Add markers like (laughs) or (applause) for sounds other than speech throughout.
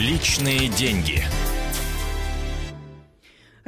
Личные деньги.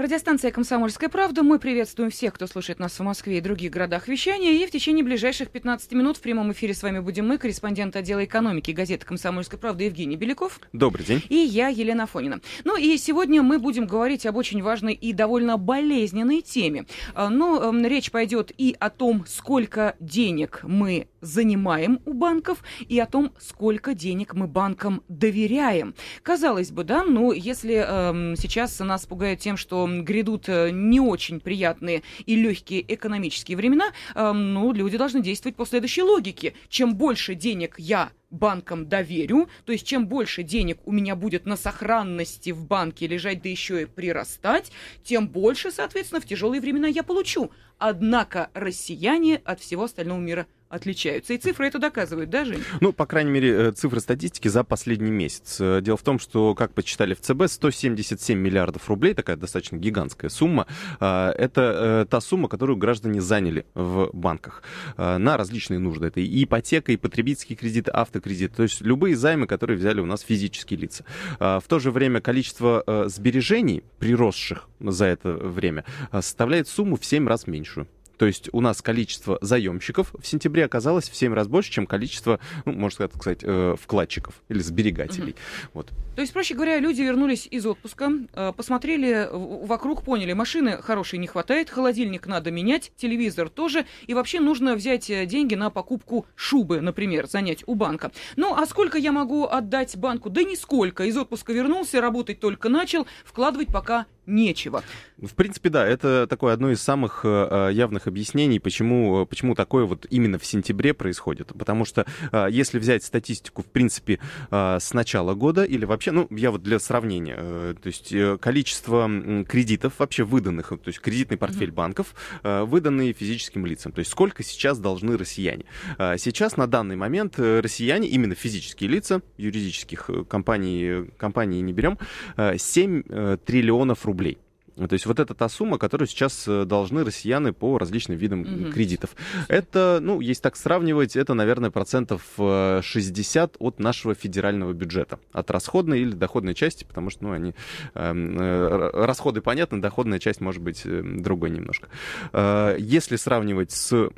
Радиостанция «Комсомольская правда». Мы приветствуем всех, кто слушает нас в Москве и других городах вещания. И в течение ближайших 15 минут в прямом эфире с вами будем мы, корреспондент отдела экономики газеты «Комсомольская правда» Евгений Беляков. Добрый день. И я, Елена Фонина. Ну и сегодня мы будем говорить об очень важной и довольно болезненной теме. А, Но ну, речь пойдет и о том, сколько денег мы занимаем у банков, и о том, сколько денег мы банкам доверяем. Казалось бы, да, но если э, сейчас нас пугают тем, что грядут э, не очень приятные и легкие экономические времена, э, ну, люди должны действовать по следующей логике. Чем больше денег я банкам доверю, то есть чем больше денег у меня будет на сохранности в банке лежать, да еще и прирастать, тем больше, соответственно, в тяжелые времена я получу. Однако россияне от всего остального мира отличаются. И цифры это доказывают, да, Жень? Ну, по крайней мере, э, цифры статистики за последний месяц. Э, дело в том, что, как почитали в ЦБ, 177 миллиардов рублей, такая достаточно гигантская сумма, э, это та сумма, которую граждане заняли в банках на различные нужды. Это и ипотека, и потребительские кредиты, автокредиты, то есть любые займы, которые взяли у нас физические лица. В то же время количество сбережений, приросших за это время, составляет сумму в 7 раз меньшую. То есть у нас количество заемщиков в сентябре оказалось в 7 раз больше, чем количество, ну, можно сказать, э, вкладчиков или сберегателей. Угу. Вот. То есть, проще говоря, люди вернулись из отпуска, э, посмотрели вокруг, поняли, машины хорошей не хватает, холодильник надо менять, телевизор тоже, и вообще нужно взять э, деньги на покупку шубы, например, занять у банка. Ну, а сколько я могу отдать банку? Да нисколько. Из отпуска вернулся, работать только начал, вкладывать пока нечего. В принципе, да, это такое одно из самых э, э, явных объяснений, почему, почему такое вот именно в сентябре происходит. Потому что э, если взять статистику, в принципе, с начала года или вообще, ну, я вот для сравнения, то есть количество кредитов вообще выданных, то есть кредитный портфель mm-hmm. банков, выданные физическим лицам. То есть сколько сейчас должны россияне. Сейчас на данный момент россияне, именно физические лица, юридических компаний, компаний не берем, 7 триллионов рублей рублей. То есть вот это та сумма, которую сейчас э, должны россияне по различным видам угу. кредитов. Это, ну, если так сравнивать, это, наверное, процентов 60 от нашего федерального бюджета. От расходной или доходной части, потому что, ну, они... Эм, э, расходы понятны, доходная часть может быть э, другой немножко. Э, если сравнивать с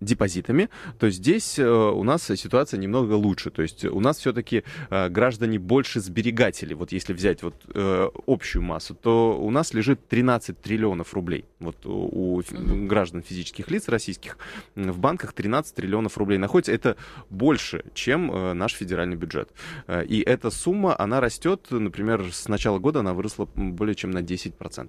депозитами, то здесь э, у нас ситуация немного лучше. То есть у нас все-таки э, граждане больше сберегатели. Вот если взять вот э, общую массу, то у нас лежит 13 триллионов рублей. Вот у граждан физических лиц российских в банках 13 триллионов рублей находится. Это больше, чем наш федеральный бюджет. И эта сумма, она растет, например, с начала года она выросла более чем на 10%.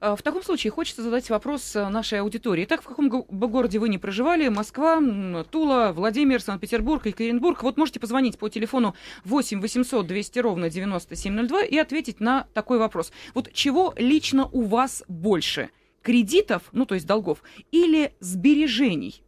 В таком случае хочется задать вопрос нашей аудитории. Так, в каком городе вы не проживали, Урале, Москва, Тула, Владимир, Санкт-Петербург, Екатеринбург. Вот можете позвонить по телефону 8 800 200 ровно 9702 и ответить на такой вопрос. Вот чего лично у вас больше? Кредитов, ну то есть долгов, или сбережений?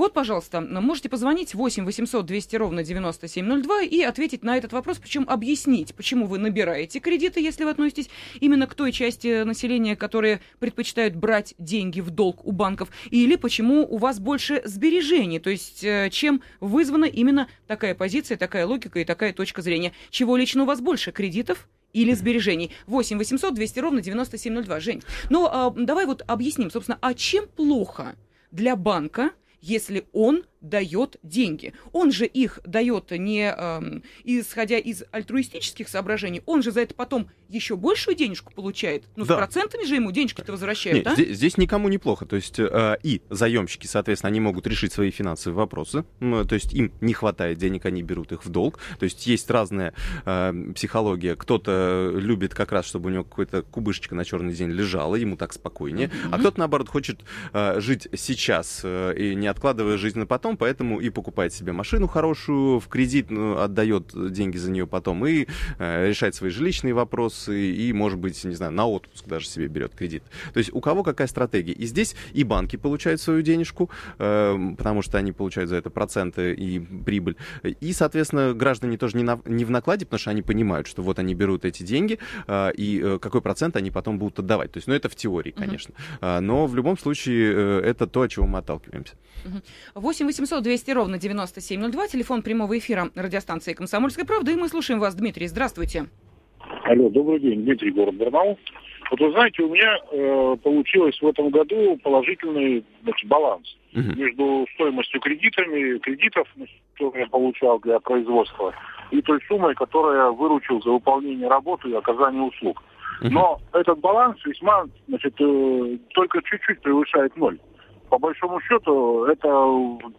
Вот, пожалуйста, можете позвонить 8 800 200 ровно 9702 и ответить на этот вопрос, причем объяснить, почему вы набираете кредиты, если вы относитесь именно к той части населения, которые предпочитают брать деньги в долг у банков, или почему у вас больше сбережений, то есть э, чем вызвана именно такая позиция, такая логика и такая точка зрения. Чего лично у вас больше, кредитов или сбережений. 8 800 200 ровно 9702. Жень, ну а, давай вот объясним, собственно, а чем плохо для банка если он дает деньги. Он же их дает не э, исходя из альтруистических соображений, он же за это потом еще большую денежку получает. Ну, да. с процентами же ему денежки-то возвращают, Нет, а? здесь, здесь никому неплохо. То есть э, и заемщики, соответственно, они могут решить свои финансовые вопросы. Э, то есть им не хватает денег, они берут их в долг. То есть есть разная э, психология. Кто-то любит как раз, чтобы у него какой-то кубышечка на черный день лежала, ему так спокойнее. Mm-hmm. А кто-то, наоборот, хочет э, жить сейчас э, и не откладывая жизнь на потом, поэтому и покупает себе машину хорошую, в кредит ну, отдает деньги за нее потом и э, решает свои жилищные вопросы и, может быть, не знаю, на отпуск даже себе берет кредит. То есть у кого какая стратегия. И здесь и банки получают свою денежку, э, потому что они получают за это проценты и прибыль. И, соответственно, граждане тоже не, на, не в накладе, потому что они понимают, что вот они берут эти деньги, э, и э, какой процент они потом будут отдавать. То есть, ну, это в теории, конечно. Uh-huh. Но в любом случае э, это то, от чего мы отталкиваемся. 8 800 200 ровно 9702, телефон прямого эфира радиостанции «Комсомольская правда», и мы слушаем вас, Дмитрий, здравствуйте. Алло, добрый день, Дмитрий, город Барнаул. Вот вы знаете, у меня э, получилось в этом году положительный значит, баланс uh-huh. между стоимостью кредитами, кредитов, которые я получал для производства, и той суммой, которую я выручил за выполнение работы и оказание услуг. Uh-huh. Но этот баланс весьма, значит, э, только чуть-чуть превышает ноль. По большому счету, это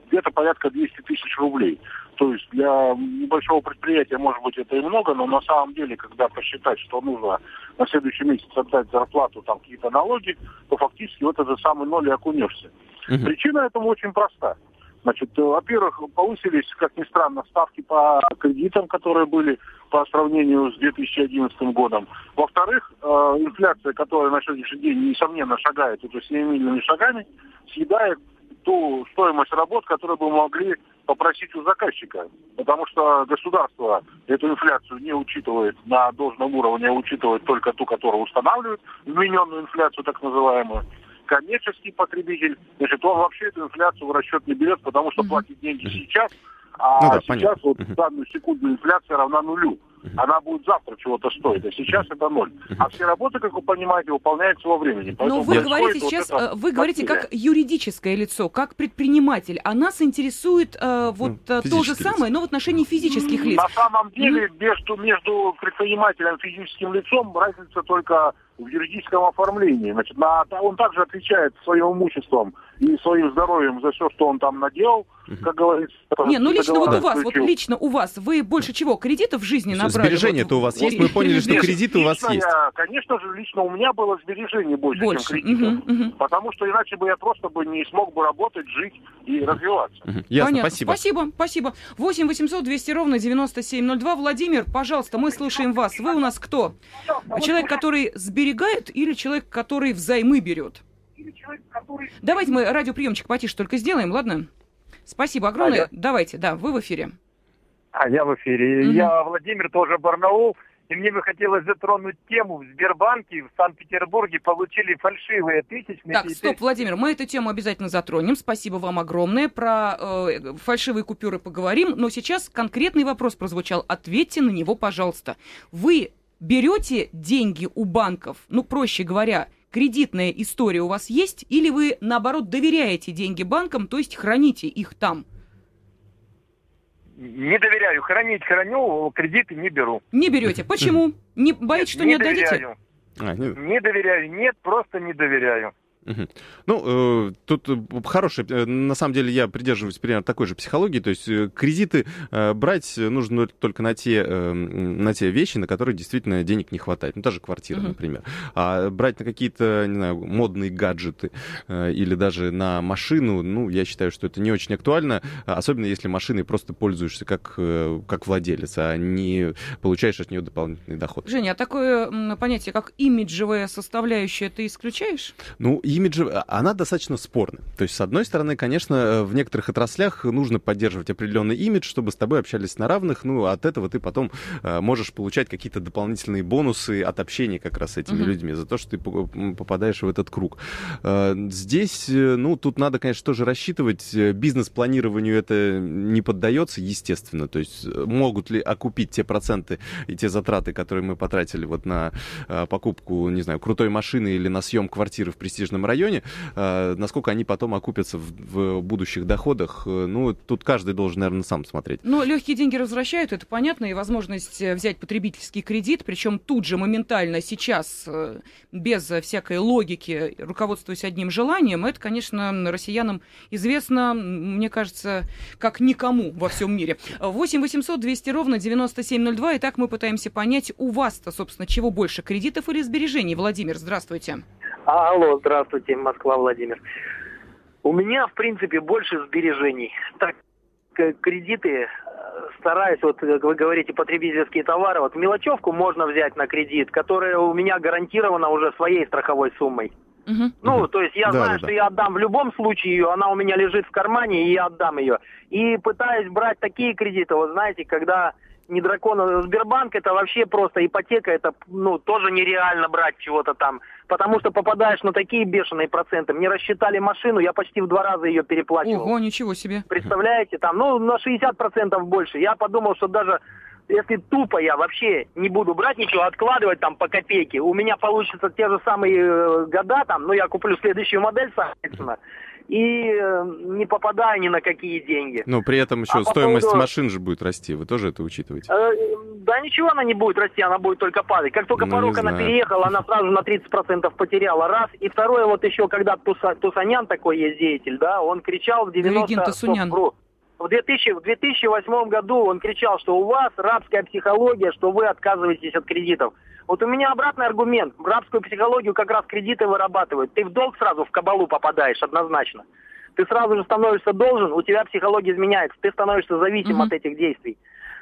где-то порядка 200 тысяч рублей. То есть для небольшого предприятия, может быть, это и много, но на самом деле, когда посчитать, что нужно на следующий месяц отдать зарплату, там какие-то налоги, то фактически вот этот самый ноль и окунешься. Угу. Причина этому очень проста. Значит, э, во-первых, повысились, как ни странно, ставки по кредитам, которые были по сравнению с 2011 годом. Во-вторых, э, инфляция, которая на сегодняшний день, несомненно, шагает, это семимильными шагами, съедает ту стоимость работ, которую бы могли попросить у заказчика. Потому что государство эту инфляцию не учитывает на должном уровне, а учитывает только ту, которую устанавливает, вмененную инфляцию так называемую. Коммерческий потребитель, значит, он вообще эту инфляцию в расчет не берет, потому что платит деньги сейчас, а ну да, сейчас понятно. вот в данную секунду инфляция равна нулю она будет завтра чего-то стоить, а сейчас это ноль. А все работы, как вы понимаете, выполняются во времени. Но вы говорите сейчас, вот э, вы говорите как юридическое лицо, как предприниматель, а нас интересует э, вот ну, то же самое, но в отношении физических лиц. На самом деле между, между предпринимателем и физическим лицом разница только в юридическом оформлении. Значит, на, он также отвечает своим имуществом и своим здоровьем за все, что он там наделал, как говорится. Не, ну лично вот у вас, вот лично у вас, вы больше чего, кредитов в жизни набрали? Сбережения-то у вас есть? Мы поняли, что кредиты у вас есть. Конечно же, лично у меня было сбережений больше, больше. чем кредитов. Угу, угу. Потому что иначе бы я просто бы не смог бы работать, жить и развиваться. Угу. Ясно, Понятно. спасибо. Спасибо, спасибо. 8 800 200 ровно 9702. Владимир, пожалуйста, мы слушаем вас. Вы у нас кто? Человек, который сберегает или человек, который взаймы берет? Давайте мы радиоприемчик потише только сделаем, ладно? Спасибо огромное. Алло. Давайте, да, вы в эфире. А я в эфире. Угу. Я Владимир, тоже Барнаул. И мне бы хотелось затронуть тему. В Сбербанке в Санкт-Петербурге получили фальшивые тысячные... Так, стоп, Владимир, мы эту тему обязательно затронем. Спасибо вам огромное. Про э, фальшивые купюры поговорим. Но сейчас конкретный вопрос прозвучал. Ответьте на него, пожалуйста. Вы берете деньги у банков, ну, проще говоря, кредитная история у вас есть, или вы, наоборот, доверяете деньги банкам, то есть храните их там? Не доверяю. Хранить храню, кредиты не беру. Не берете. Почему? (laughs) Не боитесь, что не, не отдадите? Доверяю. А, не... не доверяю. Нет, просто не доверяю. Угу. Ну, э, тут э, хорошая, э, на самом деле я придерживаюсь примерно такой же психологии, то есть э, кредиты э, брать нужно только на те, э, на те вещи, на которые действительно денег не хватает, ну, даже квартира, угу. например. А брать на какие-то, не знаю, модные гаджеты э, или даже на машину, ну, я считаю, что это не очень актуально, особенно если машиной просто пользуешься как, э, как владелец, а не получаешь от нее дополнительный доход. Женя, а такое понятие, как имиджевая составляющая, ты исключаешь? Ну, имидж, а, она достаточно спорная. То есть, с одной стороны, конечно, э, в некоторых отраслях нужно поддерживать определенный имидж, чтобы с тобой общались на равных. Ну, от этого ты потом э, можешь получать какие-то дополнительные бонусы от общения как раз с этими uh-huh. людьми, за то, что ты попадаешь в этот круг. Э, здесь, ну, тут надо, конечно, тоже рассчитывать. Бизнес-планированию это не поддается, естественно. То есть, могут ли окупить те проценты и те затраты, которые мы потратили вот на покупку, не знаю, крутой машины или на съем квартиры в престижном определенном районе, э, насколько они потом окупятся в, в будущих доходах, э, ну, тут каждый должен, наверное, сам смотреть. Ну, легкие деньги возвращают, это понятно, и возможность э, взять потребительский кредит, причем тут же моментально сейчас, без всякой логики, руководствуясь одним желанием, это, конечно, россиянам известно, мне кажется, как никому во всем мире. 8 800 200 ровно 9702, и так мы пытаемся понять, у вас-то, собственно, чего больше, кредитов или сбережений? Владимир, здравствуйте. Алло, здравствуйте, Москва, Владимир. У меня, в принципе, больше сбережений. Так, кредиты э, стараюсь, вот вы говорите, потребительские товары, вот мелочевку можно взять на кредит, которая у меня гарантирована уже своей страховой суммой. Угу. Ну, то есть я да, знаю, да, что да. я отдам в любом случае ее, она у меня лежит в кармане, и я отдам ее. И пытаюсь брать такие кредиты, вот знаете, когда не дракон, а Сбербанк это вообще просто ипотека, это ну тоже нереально брать чего-то там, потому что попадаешь на такие бешеные проценты. Мне рассчитали машину, я почти в два раза ее переплачивал. Ого, ничего себе. Представляете, там, ну на 60% больше. Я подумал, что даже если тупо я вообще не буду брать ничего, откладывать там по копейке, у меня получится те же самые э, года там, ну я куплю следующую модель, соответственно, и э, не попадаю ни на какие деньги. Но при этом еще а стоимость поводу... машин же будет расти, вы тоже это учитываете? Э, да ничего она не будет расти, она будет только падать. Как только ну, порог она переехала, она сразу на 30% потеряла, раз. И второе, вот еще когда Туса, Тусанян такой есть деятель, да, он кричал в 90 в, 2000, в 2008 году он кричал, что у вас рабская психология, что вы отказываетесь от кредитов. Вот у меня обратный аргумент. Рабскую психологию как раз кредиты вырабатывают. Ты в долг сразу в кабалу попадаешь однозначно. Ты сразу же становишься должен, у тебя психология изменяется, ты становишься зависим угу. от этих действий.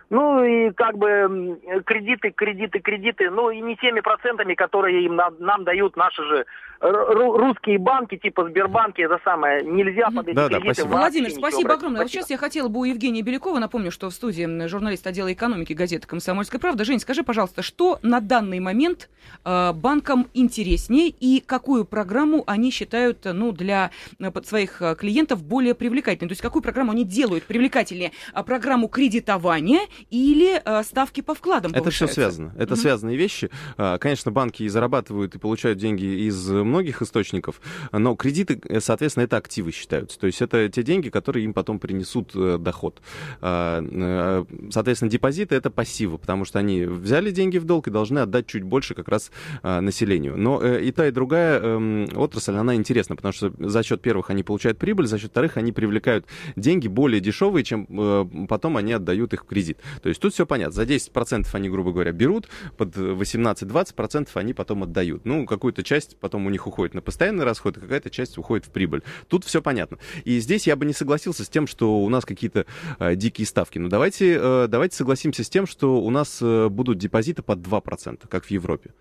Ну и как бы кредиты, кредиты, кредиты, ну и не теми процентами, которые им нам, нам дают наши же русские банки, типа Сбербанки, это самое, нельзя под эти да, кредиты да, спасибо. Владимир, спасибо огромное. Вот сейчас я хотела бы у Евгения Белякова, напомню, что в студии журналист отдела экономики газеты «Комсомольская правда». Жень, скажи, пожалуйста, что на данный момент э, банкам интереснее и какую программу они считают ну, для э, своих э, клиентов более привлекательной? То есть какую программу они делают привлекательнее? А программу кредитования или э, ставки по вкладам Это все связано. Это mm-hmm. связанные вещи. А, конечно, банки и зарабатывают, и получают деньги из многих источников, но кредиты, э, соответственно, это активы считаются. То есть это те деньги, которые им потом принесут э, доход. А, соответственно, депозиты — это пассивы, потому что они взяли деньги в долг и должны отдать чуть больше как раз а, населению. Но и та, и другая эм, отрасль, она интересна, потому что за счет первых они получают прибыль, за счет вторых они привлекают деньги более дешевые, чем потом они отдают их в кредит. То есть тут все понятно. За 10% они, грубо говоря, берут, под 18-20% они потом отдают. Ну, какую-то часть потом у них уходит на постоянный расход, а какая-то часть уходит в прибыль. Тут все понятно. И здесь я бы не согласился с тем, что у нас какие-то э, дикие ставки. Но давайте, э, давайте согласимся с тем, что у нас э, будут депозиты под 2%, как в Европе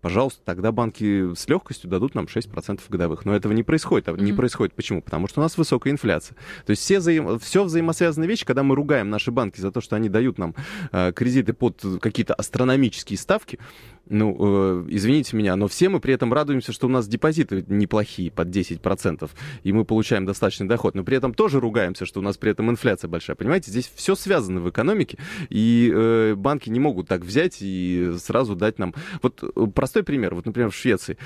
пожалуйста, тогда банки с легкостью дадут нам 6% годовых. Но этого не происходит. Mm-hmm. не происходит почему? Потому что у нас высокая инфляция. То есть все, взаим... все взаимосвязанные вещи, когда мы ругаем наши банки за то, что они дают нам э, кредиты под какие-то астрономические ставки, ну, э, извините меня, но все мы при этом радуемся, что у нас депозиты неплохие, под 10%, и мы получаем достаточный доход, но при этом тоже ругаемся, что у нас при этом инфляция большая. Понимаете, здесь все связано в экономике, и э, банки не могут так взять и сразу дать нам... Вот э, простой пример, вот, например, в Швеции.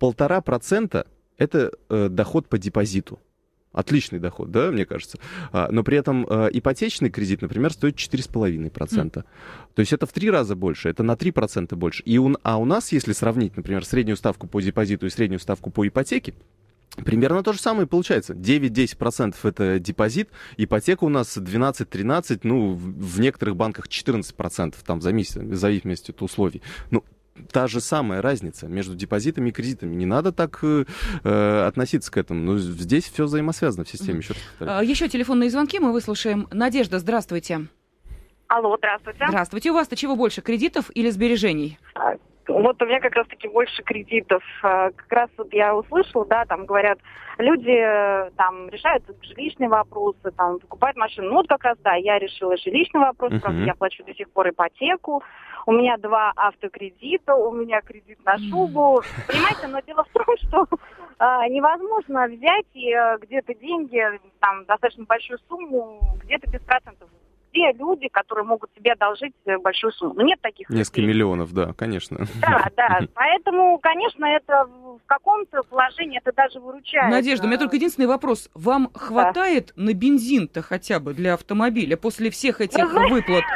Полтора процента это э, доход по депозиту. Отличный доход, да, мне кажется. А, но при этом а, ипотечный кредит, например, стоит 4,5%. Mm. То есть это в три раза больше, это на 3% больше. И у, а у нас, если сравнить, например, среднюю ставку по депозиту и среднюю ставку по ипотеке, Примерно то же самое получается. 9-10% это депозит, ипотека у нас 12-13, ну, в некоторых банках 14%, там, в зависимости от условий. Ну, та же самая разница между депозитами и кредитами. Не надо так э, э относиться к этому. Но здесь все взаимосвязано в системе. Еще, Еще телефонные звонки мы выслушаем. Надежда, здравствуйте. Алло, здравствуйте. Здравствуйте. У вас-то чего больше, кредитов или сбережений? А, вот у меня как раз-таки больше кредитов. А, как раз вот я услышала, да, там говорят, люди э, там решают жилищные вопросы, там покупают машину. Ну вот как раз, да, я решила жилищный вопрос, uh-huh. правда, я плачу до сих пор ипотеку. У меня два автокредита, у меня кредит на шубу. Понимаете, но дело в том, (laughs) что а, невозможно взять и э, где-то деньги, там, достаточно большую сумму, где-то без процентов все люди, которые могут себе одолжить э, большую сумму. Но нет таких Несколько людей. миллионов, да, конечно. Да, (laughs) да. Поэтому, конечно, это в каком-то положении это даже выручает. Надежда, у меня только единственный вопрос. Вам хватает да. на бензин-то хотя бы для автомобиля после всех этих выплат? (laughs)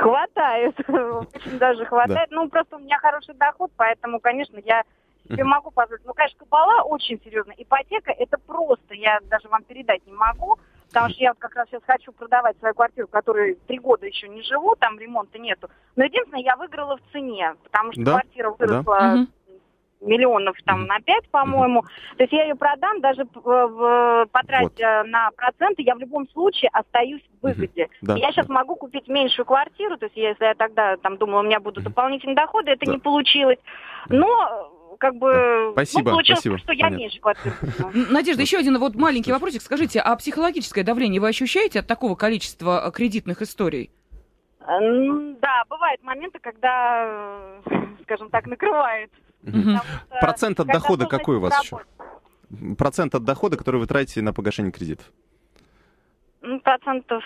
Хватает, (laughs) очень даже хватает. Да. Ну, просто у меня хороший доход, поэтому, конечно, я себе могу позволить. Ну, конечно, кабала очень серьезная. Ипотека это просто, я даже вам передать не могу. Потому что я вот как раз сейчас хочу продавать свою квартиру, в которой три года еще не живу, там ремонта нету. Но единственное, я выиграла в цене, потому что да? квартира выросла да. Миллионов там на пять, по-моему. То есть я ее продам, даже потратя вот. на проценты, я в любом случае остаюсь в выгоде. Да. Я сейчас могу купить меньшую квартиру, то есть если я тогда там думала, у меня будут дополнительные доходы, это да. не получилось. Но как бы спасибо, ну, получилось, спасибо. что я меньше квартир. Надежда, еще один вот маленький вопросик. Скажите, а психологическое давление вы ощущаете от такого количества э, кредитных историй? Да, бывают моменты, когда, скажем так, накрывает. Процент от дохода какой у вас еще? Процент от дохода, который вы тратите на погашение кредитов? Ну, процентов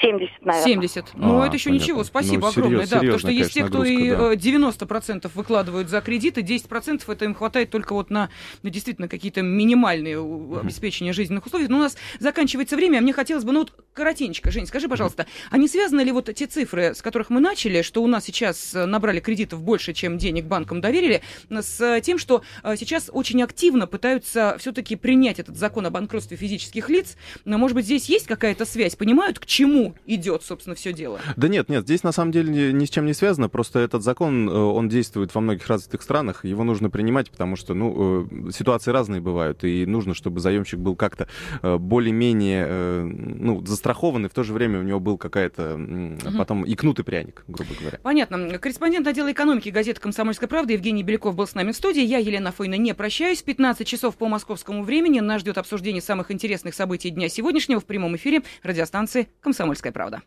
70, наверное. 70. Ну, А, это еще понятно. ничего. Спасибо Ну, огромное. серьез- да, потому что есть те, кто и э, 90% выкладывают за кредиты, 10% это им хватает только вот на, на действительно какие-то минимальные у- обеспечения жизненных условий. Но у нас заканчивается время, а мне хотелось бы, ну вот коротенько, Жень, скажи, пожалуйста, а не связаны ли вот те цифры, с которых мы начали, что у нас сейчас э, набрали кредитов больше, чем денег банкам доверили, с тем, что э, сейчас очень активно пытаются все-таки принять этот закон о банкротстве физических лиц. Но, может быть, здесь есть какая-то связь? Понимают, к чему идет, собственно, все дело? Да нет, нет, здесь на самом деле ни- с чем не связано, просто этот закон, э, он действует во многих развитых странах, его нужно принимать, потому что, ну, э, ситуации разные бывают, и нужно, чтобы заемщик был как-то э, более-менее, ну, застрахован, и в то же время у него был какая-то м, потом и кнут и пряник, грубо говоря. Понятно. Корреспондент отдела экономики газеты «Комсомольская правда» Евгений Беляков был с нами в студии. Я, Елена Фойна, не прощаюсь. 15 часов по московскому времени нас ждет обсуждение самых интересных событий дня сегодняшнего в прямом эфире радиостанции «Комсомольская правда».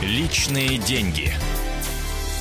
Личные деньги.